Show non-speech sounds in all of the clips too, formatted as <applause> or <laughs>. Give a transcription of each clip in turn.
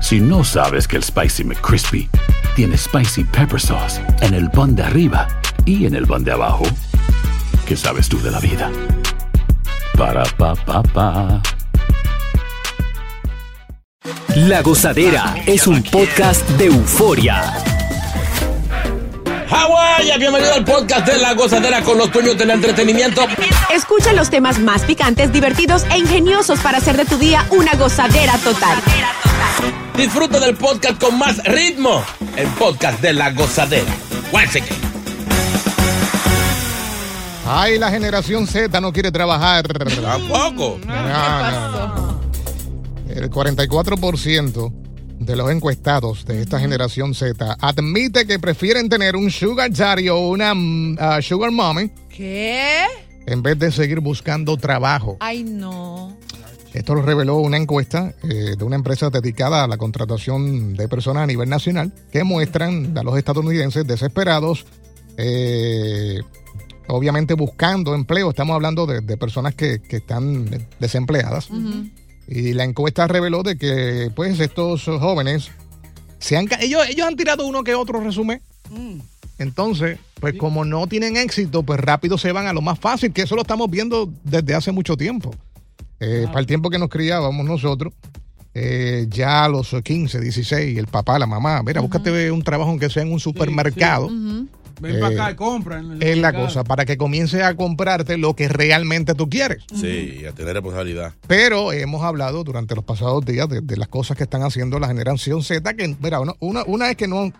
Si no sabes que el Spicy McCrispy tiene Spicy Pepper Sauce en el pan de arriba y en el pan de abajo, ¿qué sabes tú de la vida? Para, pa, pa, pa. La Gozadera es un podcast de euforia. Hawái, bienvenido al podcast de La Gozadera con los dueños del entretenimiento. Escucha los temas más picantes, divertidos e ingeniosos para hacer de tu día una gozadera total. Disfruta del podcast con más ritmo. El podcast de La Gozadera. Once again. Ay, la generación Z no quiere trabajar. Tampoco. No, no, no. El 44% de los encuestados de esta generación Z admite que prefieren tener un sugar daddy o una ah, sugar mommy ¿Qué? en vez de seguir buscando trabajo. Ay, no. Esto lo reveló una encuesta eh, de una empresa dedicada a la contratación de personas a nivel nacional que muestran a los estadounidenses desesperados, eh, obviamente buscando empleo. Estamos hablando de, de personas que, que están desempleadas. Y la encuesta reveló de que pues estos jóvenes se han ellos, ellos han tirado uno que otro resumen. Entonces, pues como no tienen éxito, pues rápido se van a lo más fácil, que eso lo estamos viendo desde hace mucho tiempo. Eh, Para el tiempo que nos criábamos nosotros, eh, ya a los 15, 16, el papá, la mamá, mira, búscate un trabajo aunque sea en un supermercado. Ven Eh, para acá y compra. en el Es la cosa, para que comiences a comprarte lo que realmente tú quieres. Sí, a tener responsabilidad. Pero hemos hablado durante los pasados días de, de las cosas que están haciendo la generación Z, que, mira, una, una, una es que no,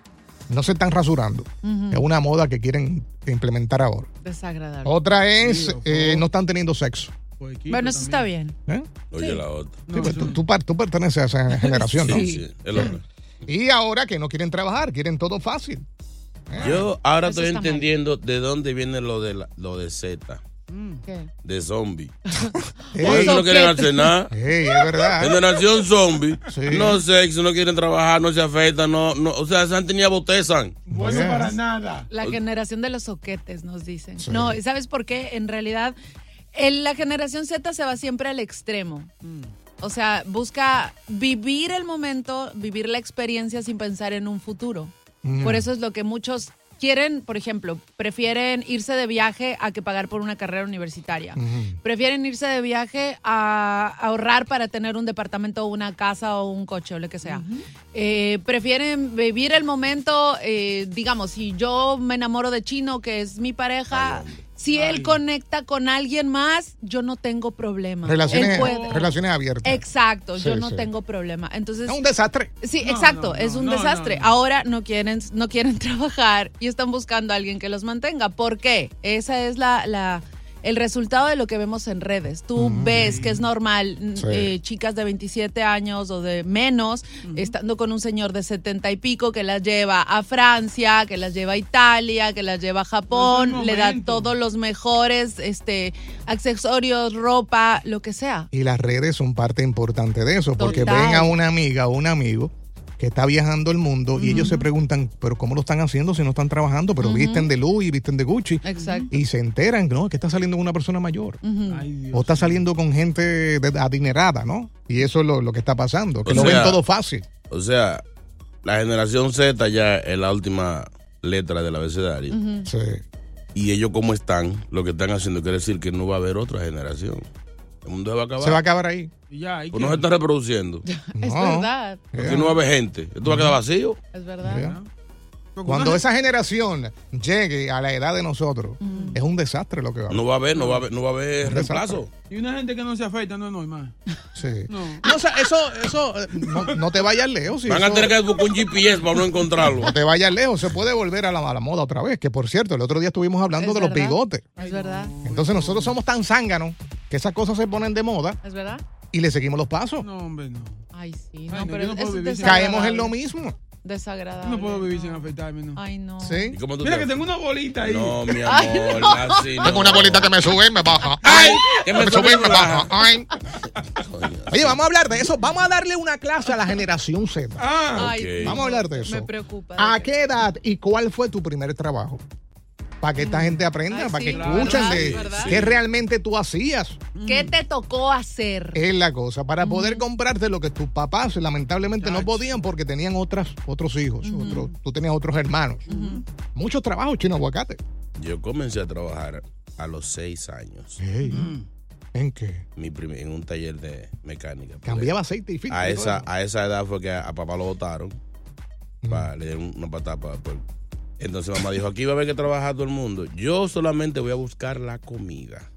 no se están rasurando. Es una moda que quieren implementar ahora. Desagradable. Otra es, Sí, eh, no están teniendo sexo. Equipo Bueno, eso está bien. ¿eh? Oye, la otra. Sí, pues, tú, tú par- tú perteneces a esa <laughs> generación, ¿no? Sí, sí, es lo que- Y ahora que no quieren trabajar, quieren todo fácil. Yo ahora Eso estoy mal. entendiendo de dónde viene lo de, la- lo de Z, ¿Qué? de zombie. <laughs> Por eso no quieren hacer nada. ey, es verdad. <laughs> Generación zombie, Sí. no sexo, no quieren trabajar, no se afectan, no, no, o sea, se han tenido botezan. Bueno Yes. para nada. La generación de los soquetes, nos dicen. Sí. No, ¿sabes por qué? En realidad, en la generación Z se va siempre al extremo. O sea, busca vivir el momento, vivir la experiencia sin pensar en un futuro. Por eso es lo que muchos quieren, por ejemplo, prefieren irse de viaje a que pagar por una carrera universitaria. Prefieren irse de viaje a ahorrar para tener un departamento o una casa o un coche o lo que sea. Eh, prefieren vivir el momento, eh, digamos, si yo me enamoro de Chino, que es mi pareja, si él conecta con alguien más, yo no tengo problema. Relaciones, Él puede. relaciones abiertas. Exacto, yo no sí. tengo problema. Entonces, Es un desastre. Sí, No, exacto, no, es un no, desastre. no, no. Ahora no quieren, no quieren <laughs> trabajar y están buscando a alguien que los mantenga. ¿Por qué? Esa es la, la- el resultado de lo que vemos en redes. Tú ves que es normal Sí. eh, chicas de 27 años o de menos estando con un señor de 70 y pico que las lleva a Francia, que las lleva a Italia, que las lleva a Japón, Es el le da todos los mejores este, accesorios, ropa, lo que sea. Y las redes son parte importante de eso, porque ven a una amiga o un amigo que está viajando el mundo y ellos se preguntan, pero ¿cómo lo están haciendo si no están trabajando? Pero visten de Louis, visten de Gucci. Exacto. Y se enteran, ¿no? Que está saliendo con una persona mayor. Ay, Dios. O está saliendo con gente de- adinerada, ¿no? Y eso es lo, lo que está pasando, que O lo sea, ven todo fácil. O sea, la generación Z ya es la última letra del abecedario. Sí. Y ellos como están, lo que están haciendo quiere decir que no va a haber otra generación. El mundo se va a acabar. Se va a acabar ahí. Y ya, ¿y Pues no se está reproduciendo. <laughs> <laughs> Es No. verdad, Porque no va a haber gente. Esto va a quedar vacío. es verdad. Cuando esa generación llegue a la edad de nosotros, es un desastre lo que va a haber. No va a haber, no va a haber, no va a haber reemplazo. Y una gente que no se afecta no es normal. Sí. No. No, o sea, eso, eso, no, no te vayas lejos. si Van a tener que buscar un GPS para no encontrarlo. No te vayas lejos, se puede volver a la, a la moda otra vez. Que por cierto, el otro día estuvimos hablando Es de los bigotes. Es verdad, Entonces nosotros somos tan zánganos que esas cosas se ponen de moda es verdad. y le seguimos los pasos. No, hombre, no. Ay, sí, Ay, no, pero no es Caemos en lo mismo. Desagradable. No puedo vivir sin afeitarme, no. Ay, no. ¿Sí? ¿Y cómo tú Mira te- que tengo una bolita ahí. No, mi <laughs> Ay, amor, no. así no. Tengo una bolita que me sube y me baja. Ay, que me me sube y me baja. Ay. Oye, vamos a hablar de eso. Vamos a darle una clase a la generación Z. Ah. Vamos a hablar de eso. Me preocupa. ¿A qué edad y cuál fue tu primer trabajo? Para que esta gente aprenda, Ay, para sí, que escuchen de ¿verdad? qué realmente tú hacías. ¿Qué te tocó hacer? Es la cosa. Para poder comprarte lo que tus papás lamentablemente no podían porque tenían otras, otros hijos. otros- tú tenías otros hermanos. Muchos trabajos, chino aguacate. Yo comencé a trabajar a los seis años ¿En qué? mi primer- en un taller de mecánica. Cambiaba aceite y filtro. A esa, a esa edad fue que a, a papá lo votaron. Pa- le dieron una patada. pa- por- Entonces mamá dijo, aquí va a haber que trabajar todo el mundo. Yo solamente voy a buscar la comida.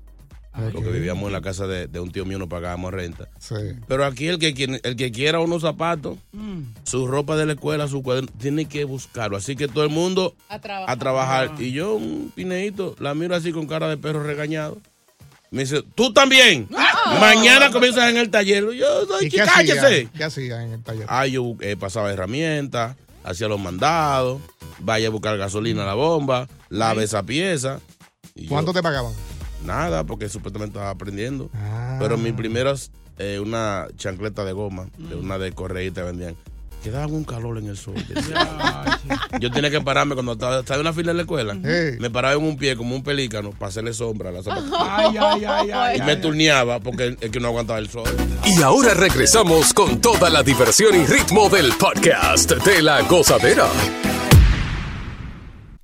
Porque vivíamos en la casa de, de un tío mío, no pagábamos renta. Sí. Pero aquí el que, quien- el que quiera unos zapatos, mm. su ropa de la escuela, su cuaderno, tiene que buscarlo. Así que todo el mundo A trabajar. a trabajar. Y yo, un pineito, la miro así con cara de perro regañado. Me dice, tú también. Mañana comienzas en el taller. Yo, soy ¿Y qué cállese. hacía? ¿Qué hacía en el taller? Ah, yo eh, pasaba herramientas, hacía los mandados, vaya a buscar gasolina a la bomba, lave esa pieza. Y yo, ¿Cuánto te pagaban? Nada, porque supuestamente estaba aprendiendo. Ah. Pero mis primeras, eh, una chancleta de goma, de una de correíta vendían, daban un calor en el sol. <laughs> Yo tenía que pararme cuando estaba, estaba en una fila en la escuela. Hey. Me paraba en un pie como un pelícano para hacerle sombra a la zapatilla. <laughs> Ay, ay, ay, ay. Y me turneaba porque es que no aguantaba el sol. Y ahora regresamos con toda la diversión y ritmo del podcast de la gozadera.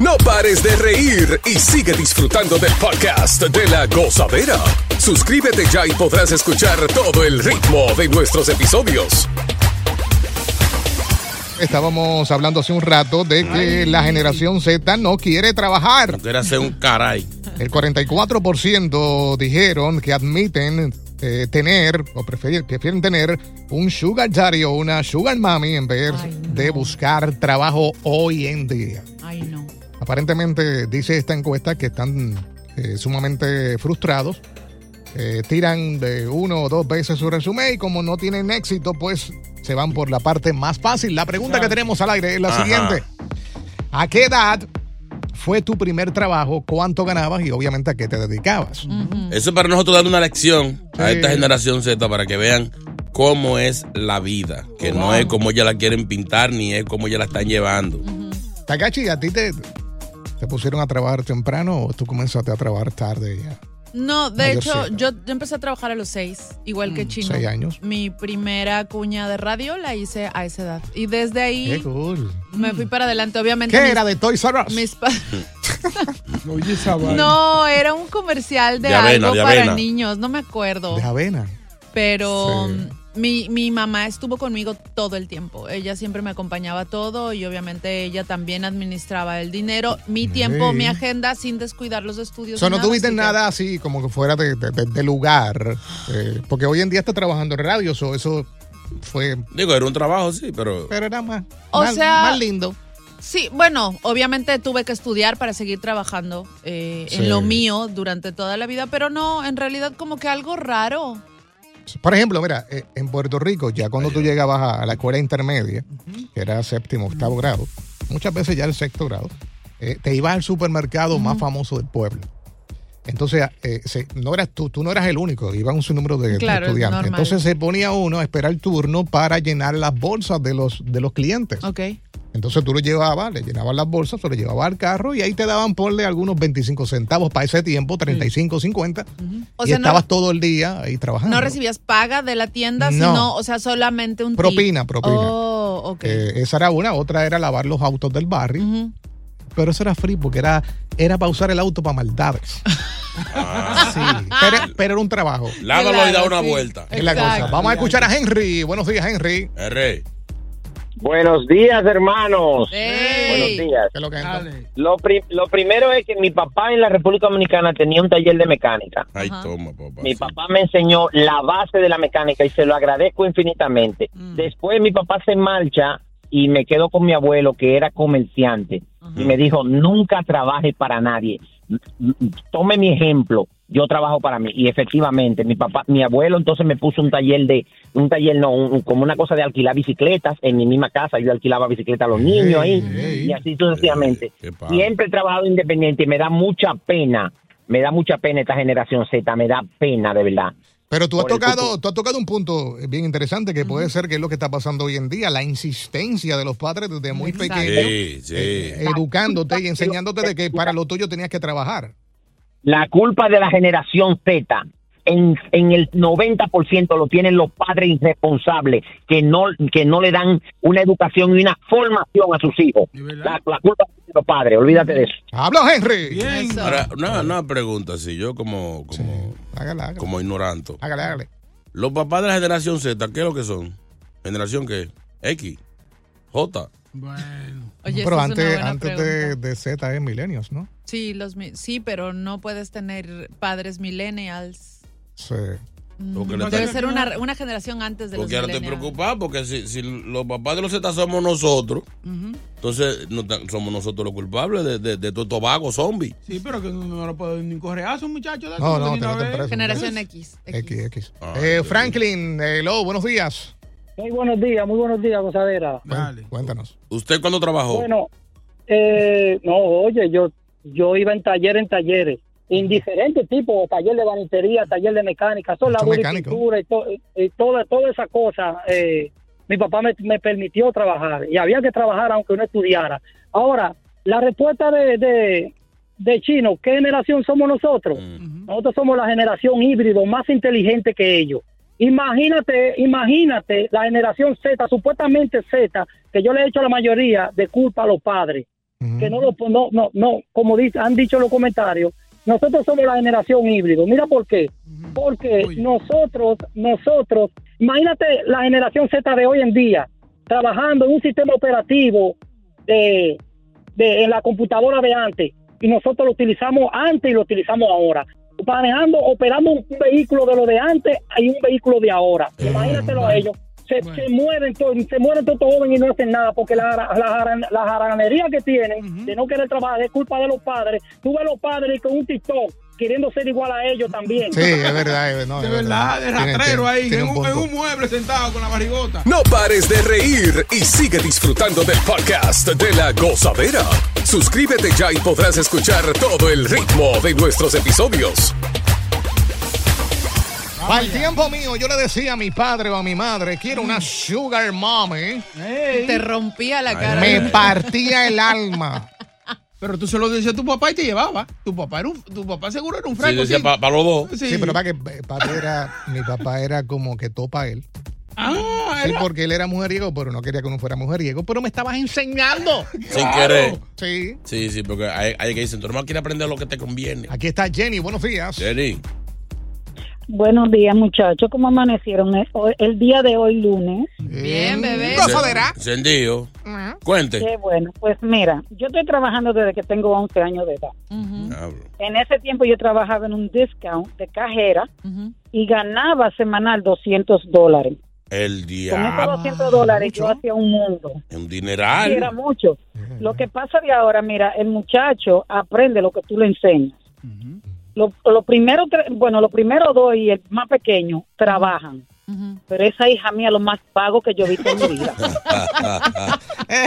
No pares de reír y sigue disfrutando del podcast de la gozadera. Suscríbete ya y podrás escuchar todo el ritmo de nuestros episodios. Estábamos hablando hace un rato de que la generación Z no quiere trabajar. No quiere hacer un caray. El 44% dijeron que admiten eh, tener o prefieren, prefieren tener un sugar daddy o una sugar mommy en vez Ay, no. de buscar trabajo hoy en día. Ay, no. Aparentemente dice esta encuesta que están eh, sumamente frustrados. Eh, tiran de uno o dos veces su resumen y como no tienen éxito, pues se van por la parte más fácil. La pregunta que tenemos al aire es la Ajá. siguiente. ¿A qué edad fue tu primer trabajo? ¿Cuánto ganabas? Y obviamente a qué te dedicabas. Eso es para nosotros darle una lección a esta generación Z para que vean cómo es la vida. Que no es como ya la quieren pintar ni es como ya la están llevando. Takachi, ¿a ti te, te pusieron a trabajar temprano o tú comenzaste a trabajar tarde ya? No, de Mayorcita. hecho, yo, yo empecé a trabajar a los seis, igual que Chino. seis años. Mi primera cuña de radio la hice a esa edad. Y desde Qué ahí cool. me fui para adelante. Obviamente. ¿Qué mis- era de Toys R Us? mis <laughs> Oye, esa. No, era un comercial de, De avena, algo de para avena. niños, no me acuerdo. De avena. Pero Sí. Mi, mi mamá estuvo conmigo todo el tiempo. Ella siempre me acompañaba todo y obviamente ella también administraba el dinero, mi tiempo, Sí. mi agenda sin descuidar los estudios. O sea, ni no tuviste así que- nada así como que fuera de, de- de- de lugar. eh, porque hoy en día está trabajando en radio, so eso fue. Digo, era un trabajo, sí, pero Pero era más, O más, sea- más lindo. Sí, bueno, obviamente tuve que estudiar para seguir trabajando eh, Sí. en lo mío durante toda la vida, pero no, en realidad como que algo raro. Por ejemplo, mira, eh, en Puerto Rico, ya cuando tú llegabas a, la escuela intermedia, que era séptimo, octavo grado, muchas veces ya el sexto grado, eh, te ibas al supermercado más famoso del pueblo. Entonces, eh, se- no eras tú, tú no eras el único, iba un sinnúmero de, de Claro, estudiantes. Entonces se ponía uno a esperar el turno para llenar las bolsas de los, de los clientes. Ok. Entonces tú lo llevabas, le llenabas las bolsas, o lo llevabas al carro y ahí te daban, ponle algunos 25 centavos para ese tiempo, 35, 50. O y sea, no- estabas todo el día ahí trabajando. No recibías paga de la tienda, No. sino, o sea, solamente un tip. Propina, propina. Oh, ok. Eh, esa era una, otra era lavar los autos del barrio. Pero eso era free porque era, era para usar el auto para maldades. <laughs> Sí, pero, pero era un trabajo. Lávalo y da una vuelta. Es la cosa. Vamos a escuchar a Henry. Buenos días, Henry. R. Buenos días, hermanos. Buenos días. ¿Qué es lo que es? Lo, pri- lo primero es que mi papá en la República Dominicana tenía un taller de mecánica. Ay, toma, papá. Mi papá me enseñó la base de la mecánica y se lo agradezco infinitamente. Después mi papá se marcha y me quedo con mi abuelo que era comerciante y me dijo, nunca trabaje para nadie. Tome mi ejemplo, yo trabajo para mí y efectivamente mi papá, mi abuelo entonces me puso un taller de, un taller no, un- como una cosa de alquilar bicicletas en mi misma casa, yo alquilaba bicicletas a los niños ahí y así sucesivamente. Siempre he trabajado independiente y me da mucha pena, me da mucha pena esta generación Z, me da pena de verdad. Pero tú has tocado, tú has tocado un punto bien interesante que puede ser que es lo que está pasando hoy en día, la insistencia de los padres desde muy Exacto. pequeños, Sí, sí. eh, educándote y enseñándote de que para lo tuyo tenías que trabajar. La culpa de la generación Z en, en el 90% lo tienen los padres irresponsables que no, que no le dan una educación y una formación a sus hijos. La, la culpa es de los padres, olvídate de eso. Hablo, Henry. Ahora, una, una pregunta, si yo como, como, como ignorante. Hágale, hágale. Los papás de la generación Z, ¿qué es lo que son? ¿Generación qué? X, J. Oye, pero antes, antes de, de Z es milenios, ¿no? Sí, los, sí, pero no puedes tener padres millennials. Sí. Mm, Porque Debe ser una, una generación antes de Porque los ahora estoy millennials. preocupado porque si, si los papás de los Z somos nosotros, entonces no somos nosotros los culpables de, de, de todos estos vagos zombies. Sí, pero que no, no lo puedo ni correazo, muchachos. No, no, te meten preso. Generación X. X, X. Ah, Eh, Franklin, hello, buenos días. Muy buenos días, muy buenos días, gozadera. Cuéntanos. ¿Usted cuándo trabajó? Bueno, eh, no, oye, yo yo iba en taller en talleres, indiferentes tipos, taller de banitería, taller de mecánica, son Mucho labor y to- y toda, toda esa cosa. eh, mi papá me, me permitió trabajar y había que trabajar aunque no estudiara. Ahora, la respuesta de, de, de Chino, ¿qué generación somos nosotros? Nosotros somos la generación híbrido más inteligente que ellos. Imagínate, imagínate la generación Z, supuestamente Z, que yo le he hecho a la mayoría de culpa a los padres, que no lo, no, no, no, como dice, han dicho los comentarios, nosotros somos la generación híbrido. Mira por qué. Porque nosotros, nosotros, imagínate la generación Z de hoy en día, trabajando en un sistema operativo de, de en la computadora de antes, y nosotros lo utilizamos antes y lo utilizamos ahora. Manejando, operando un vehículo de lo de antes y un vehículo de ahora. Imagínatelo a ellos. Se, se mueren todos, se mueren todos jóvenes y no hacen nada porque la, la, la, jaranería que tienen de no querer trabajar es culpa de los padres. Tú ves los padres con un TikTok queriendo ser igual a ellos también. Sí, es verdad. es- no, De es verdad, de rastrero ahí, tiene en un en un mueble sentado con la barrigota. No pares de reír y sigue disfrutando del podcast de la gozadera. Suscríbete ya y podrás escuchar todo el ritmo de nuestros episodios. Para el tiempo mío, yo le decía a mi padre o a mi madre, quiero una sugar mommy. Te rompía la cara. Me partía el alma. Pero tú se lo decías a tu papá y te llevaba. Tu papá, era un, tu papá seguro era un Sí, franco. decía para los dos. Sí, pero para que era, mi papá era como que topa él. Ah, Sí, era- porque él era mujeriego, pero no quería que uno fuera mujeriego. Pero me estabas enseñando. <laughs> Sin querer. Sí. Sí, sí, porque hay, hay que dicen, tu hermano quiere aprender lo que te conviene. Aquí está Jenny, buenos días. Jenny. Buenos días, muchachos. ¿Cómo amanecieron el, hoy- el día de hoy, lunes? Bien, bebé. Gozadera. Encendido. Cuente. Qué bueno. Pues mira, yo estoy trabajando desde que tengo 11 años de edad. Diablo. En ese tiempo yo trabajaba en un discount de cajera y ganaba semanal 200 dólares. El Con esos diablo. 200 dólares yo hacía un mundo. Un dineral. era mucho. Lo que pasa de ahora, mira, el muchacho aprende lo que tú le enseñas. Lo, lo primero, bueno, los primeros dos y el más pequeño trabajan. Pero esa hija mía, lo más pago que yo he visto en mi vida. <laughs>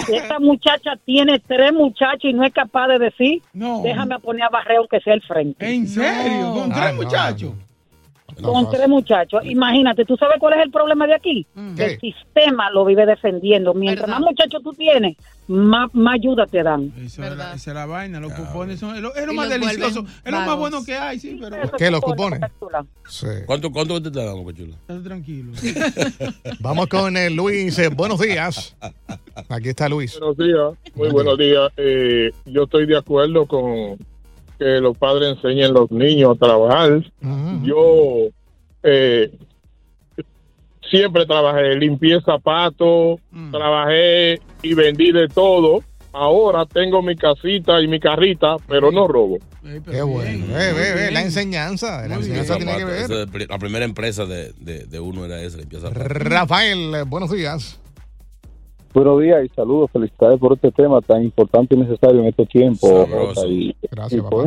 Esta muchacha tiene tres muchachos y no es capaz de decir, No. déjame poner a barrer aunque sea el frente. ¿En serio? ¿Con Ah, tres no, muchachos? Con tres muchachos. Imagínate, ¿tú sabes cuál es el problema de aquí? El sistema lo vive defendiendo. Mientras más muchachos tú tienes, más, más ayuda te dan. Esa es, la, esa es la vaina, los cupones son es lo, es lo más delicioso, es lo más bueno que hay, sí, pero... ¿Qué, los cupones? Sí. ¿Cuánto, cuánto te están dando, Pechula? Tranquilo. <laughs> Vamos con el Luis. Eh, Buenos días. Aquí está Luis. Buenos días, muy buenos días. Eh, yo estoy de acuerdo con que los padres enseñen a los niños a trabajar. Yo eh, siempre trabajé, limpié zapatos, trabajé y vendí de todo. Ahora tengo mi casita y mi carrita, pero no robo. Qué bueno. Ve, ve, ve, la enseñanza. La enseñanza tiene que ver. La primera empresa de, de, de uno era esa, limpieza. Rafael, eh, buenos días. Buenos días y saludos. Felicidades por este tema tan importante y necesario en estos tiempos. Y- Gracias, y, pues,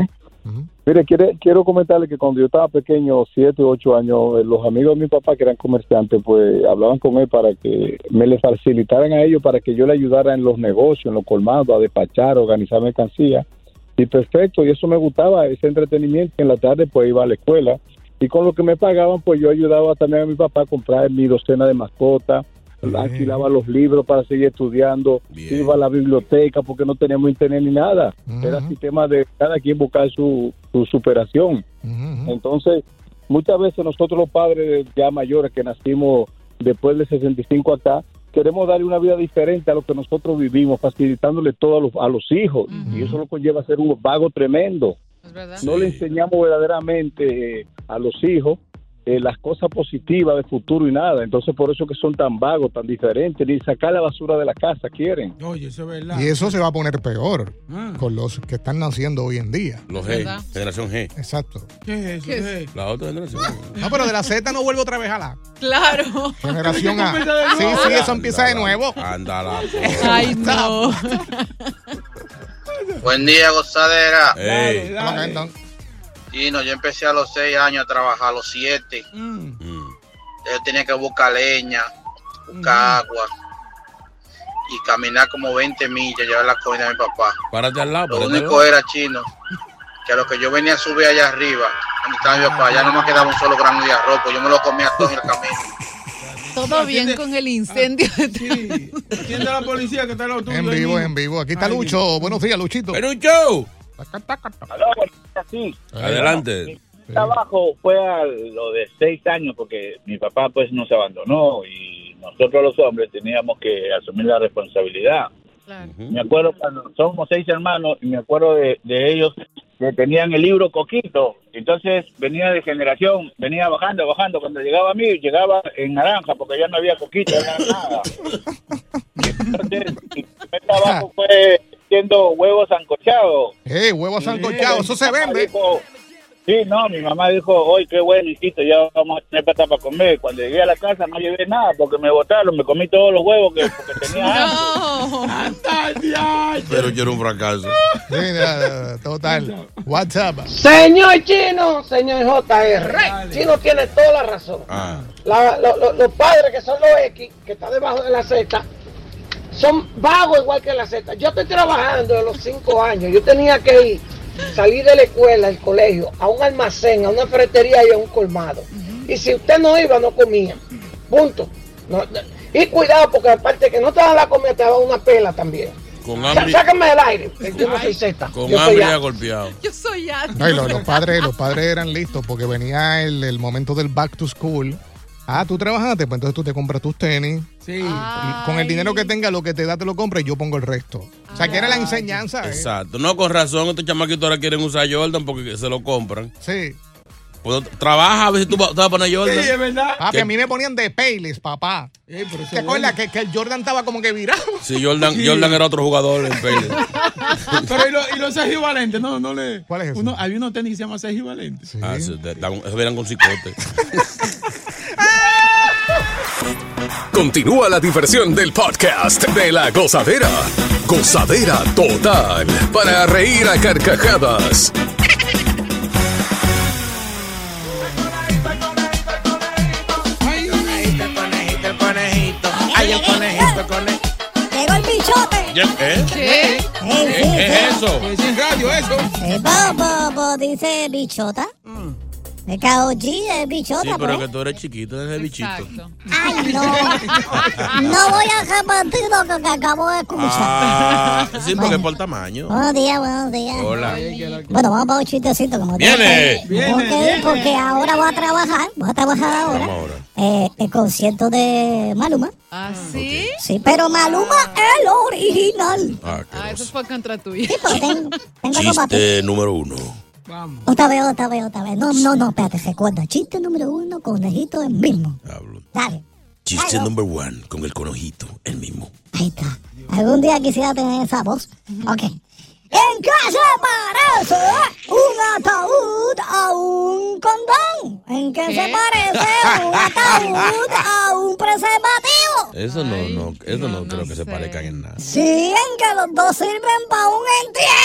Mire, quiere- quiero comentarle que cuando yo estaba pequeño, siete o ocho años, eh, los amigos de mi papá que eran comerciantes, pues hablaban con él para que me le facilitaran a ellos, para que yo le ayudara en los negocios, en los colmados, a despachar, a organizar mercancía. Y perfecto, y eso me gustaba, ese entretenimiento. En la tarde, pues iba a la escuela. Y con lo que me pagaban, pues yo ayudaba también a mi papá a comprar mi docena de mascotas, alquilaba los libros para seguir estudiando, iba a la biblioteca porque no teníamos internet ni nada. Era sistema de cada quien buscar su, su superación. Entonces, muchas veces nosotros los padres ya mayores que nacimos después de 65 acá, queremos darle una vida diferente a lo que nosotros vivimos, facilitándole todo a los, a los hijos. Y eso lo conlleva a ser un vago tremendo. No le enseñamos verdaderamente eh, a los hijos eh, las cosas positivas del futuro y nada. Entonces, por eso que son tan vagos, tan diferentes, ni sacar la basura de la casa quieren. Oye, eso es verdad. Y eso se va a poner peor Ah. con los que están naciendo hoy en día. Los G, generación G. Exacto. ¿Qué es eso? ¿Qué es? La otra generación. <laughs> No, pero de la Z no vuelvo otra vez a la Claro. generación A. <laughs> De Sí, sí, eso empieza de nuevo. <laughs> Ándala. Ay, no. Buen día, gozadera. Ey. Chino, yo empecé a los seis años a trabajar, a los siete. Yo tenía que buscar leña, buscar agua y caminar como 20 millas, llevar la comida a mi papá. Párate al lado. Lo único era chino, que a lo que yo venía a subir allá arriba, donde estaba mi papá, ya no me quedaba un solo grano de arroz, pues yo me lo comía todo en el camino. Todo bien con el incendio. ¿Quién de la policía que está? En ahí vivo, en vivo. Aquí está Lucho. Buenos días, Luchito. ¡Perucho! Sí. Adelante. Mi trabajo fue a lo de seis años porque mi papá pues nos abandonó y nosotros los hombres teníamos que asumir la responsabilidad. Me acuerdo cuando somos seis hermanos y me acuerdo de, de ellos que tenían el libro Coquito. Entonces venía de generación, venía bajando, bajando. Cuando llegaba a mí, llegaba en naranja porque ya no había Coquito, no era nada. <laughs> Entonces, mi primer trabajo fue haciendo huevos sancochados. Eh, huevos sancochados, eso se vende. Dijo, sí, no, mi mamá dijo, hoy qué bueno, hijito, ya vamos a tener plata para comer. Cuando llegué a la casa no llevé nada porque me botaron, me comí todos los huevos que porque tenía <laughs> hambre. Pero yo era un fracaso. Sí, nada, total. WhatsApp. Señor Chino, señor JR, Chino tiene toda la razón. Ah. La- lo- lo- los padres que son los X, que están debajo de la Z, son vagos igual que la Z. Yo estoy trabajando de los cinco años. Yo tenía que ir, salir de la escuela, del colegio, a un almacén, a una ferretería y a un colmado. Y si usted no iba, no comía. Punto. No- y cuidado, porque aparte que no te dan la comida, te dan una pela también. Con hambre. Sácame del aire. Yo no soy Z. Con yo hambre A. ya golpeado. Yo soy ya. No, y los, los padres, los padres eran listos porque venía el, el momento del back to school. Ah, tú trabajaste, pues entonces tú te compras tus tenis. Sí. Y con el dinero que tenga, lo que te da, te lo compras y yo pongo el resto. O sea, que era la enseñanza. ¿eh? Exacto. No, con razón, estos chamaquitos ahora quieren usar Jordan porque se lo compran. Sí. Pues, trabaja a ver si tú vas a poner Jordan. Sí, es verdad. Papi, ¿Qué? a mí me ponían de Payless, papá. ¿Te eso acuerdas que, que el Jordan estaba como que virado? Sí, Jordan, Sí. Jordan era otro jugador en Pele. <laughs> Pero y, lo- y los Sergio Valente, no, no le. ¿Cuál es eso? Uno, había unos tenis que se llama Sergio Valente. Ah, sí, te- dan- eran con cicote. <laughs> Continúa la diversión del podcast de la gozadera. Gozadera total. Para reír a carcajadas. Conejito, conejito, el conejito. Ay, el conejito, el conejito. Llegó el bichote. ¿Eh? ¿Qué? Sí, ¿Qué es eso? Es radio eso. Eh, bo, bo, bo, dice bichota. El KOG es bichota, Sí, pero pues. que tú eres chiquito, eres bichito. Ay, no. No voy a repetir lo que acabo de escuchar. Ah, sí, porque es por tamaño. Buenos días, buenos días. Hola. Bueno, vamos para un chistecito. Como Viene. tengo que- tengo que ir porque ahora voy a trabajar. Voy a trabajar ahora. Eh, el concierto de Maluma. ¿Ah, sí? Sí, pero Maluma el original. Ah, eso fue contra tuyo. Tengo, tengo algo para ti. Chiste número uno. Otra vez, otra vez, otra vez. No, no, no, espérate, recuerda. Chiste número uno, conejito el mismo. Dale. Chiste number one con el conejito, el mismo. Ahí está. Algún día quisiera tener esa voz. Ok. ¿En qué se parece un ataúd a un condón? ¿En qué, se parece un <laughs> ataúd a un preservativo? Eso no, no, eso no, creo que se parezcan en nada. Sí, en que los dos sirven para un entierro.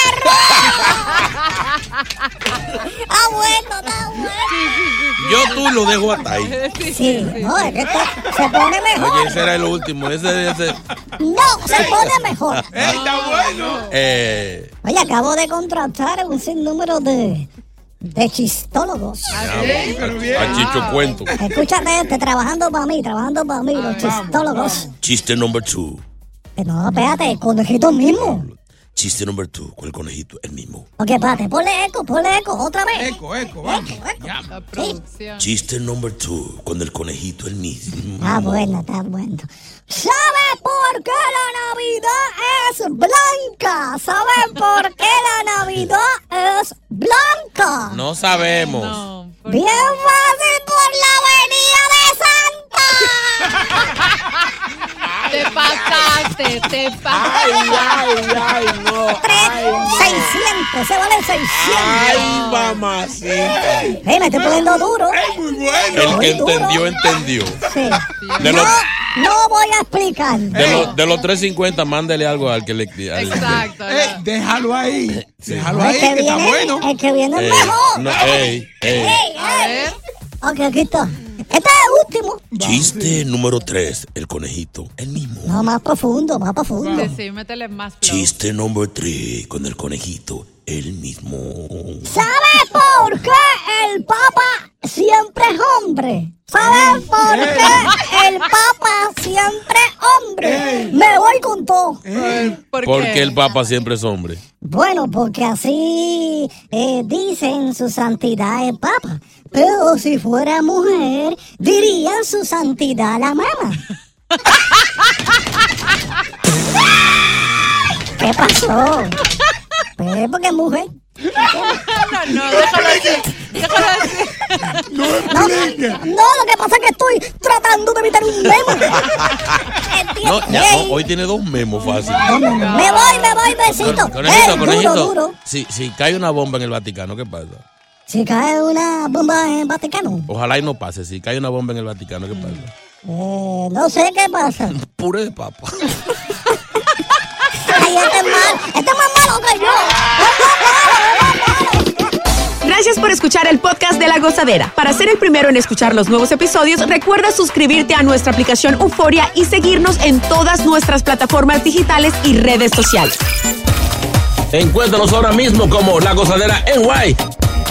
Lo dejo hasta ahí. Sí, no, es que esto se pone mejor. Oye, ese era el último. Ese, ese. No, se pone mejor. <laughs> ¡Está bueno! Eh, Oye, acabo de contratar un sinnúmero de, de chistólogos. a Chicho Cuento. Escúchate este, trabajando para mí, trabajando para mí, los chistólogos. Chiste number two. No, espérate, el conejito mismo. Chiste number two con el conejito, el mismo. Ok, espérate, ponle eco, ponle eco, otra vez. Eco, eco, vamos. La producción. Chiste number two con el conejito, el mismo. Ah, bueno, está bueno. ¿Sabes por qué la Navidad es blanca? ¿Saben por qué la Navidad es blanca? No sabemos. Bien fácil por la venida de Santa. <laughs> Te pasaste, te pasaste. ay, ay, no. 600, se vale 600. Ay, mamacita. Hey, me estoy poniendo duro. muy El que entendió, entendió. Sí. De no, los, no voy a explicar. de los, de los 350, mándele algo al que le. al- Exacto. Eh, déjalo ahí. Déjalo el ahí, que que está viene, bueno. el que viene es mejor. no, ey, ey. Ey, ey. Ok, aquí está. Este es el último. Chiste número 3, el conejito, el mismo. No, más profundo, más profundo. Sí, sí, métele más flow. Chiste número 3 con el conejito, el mismo. ¿Sabes por qué el Papa siempre es hombre? ¿Sabes por qué el Papa siempre es hombre? Me voy con todo. Porque el Papa siempre es hombre. Bueno, porque así eh, dicen su santidad el Papa. Pero si fuera mujer, dirían su santidad la mama. ¿Qué pasó? Pues porque es mujer. No, no, déjalo así. Déjalo así. No, no, lo que pasa es que estoy tratando de evitar un memo. No, ya, no, hoy tiene dos memos fácil. Me voy, me voy, besito. Conejito, Ey, conejito. Duro, duro. Si, si cae una bomba en el Vaticano, ¿qué pasa? Si cae una bomba en Vaticano, Ojalá y no pase. Si cae una bomba en el Vaticano, ¿qué pasa? eh, no sé qué pasa. <laughs> Puré de papa. <laughs> Ay, este es mal, este es más malo que yo. Gracias por escuchar el podcast de La Gozadera. Para ser el primero en escuchar los nuevos episodios, recuerda suscribirte a nuestra aplicación Euforia y seguirnos en todas nuestras plataformas digitales y redes sociales. Encuéntranos ahora mismo como La Gozadera en Guay.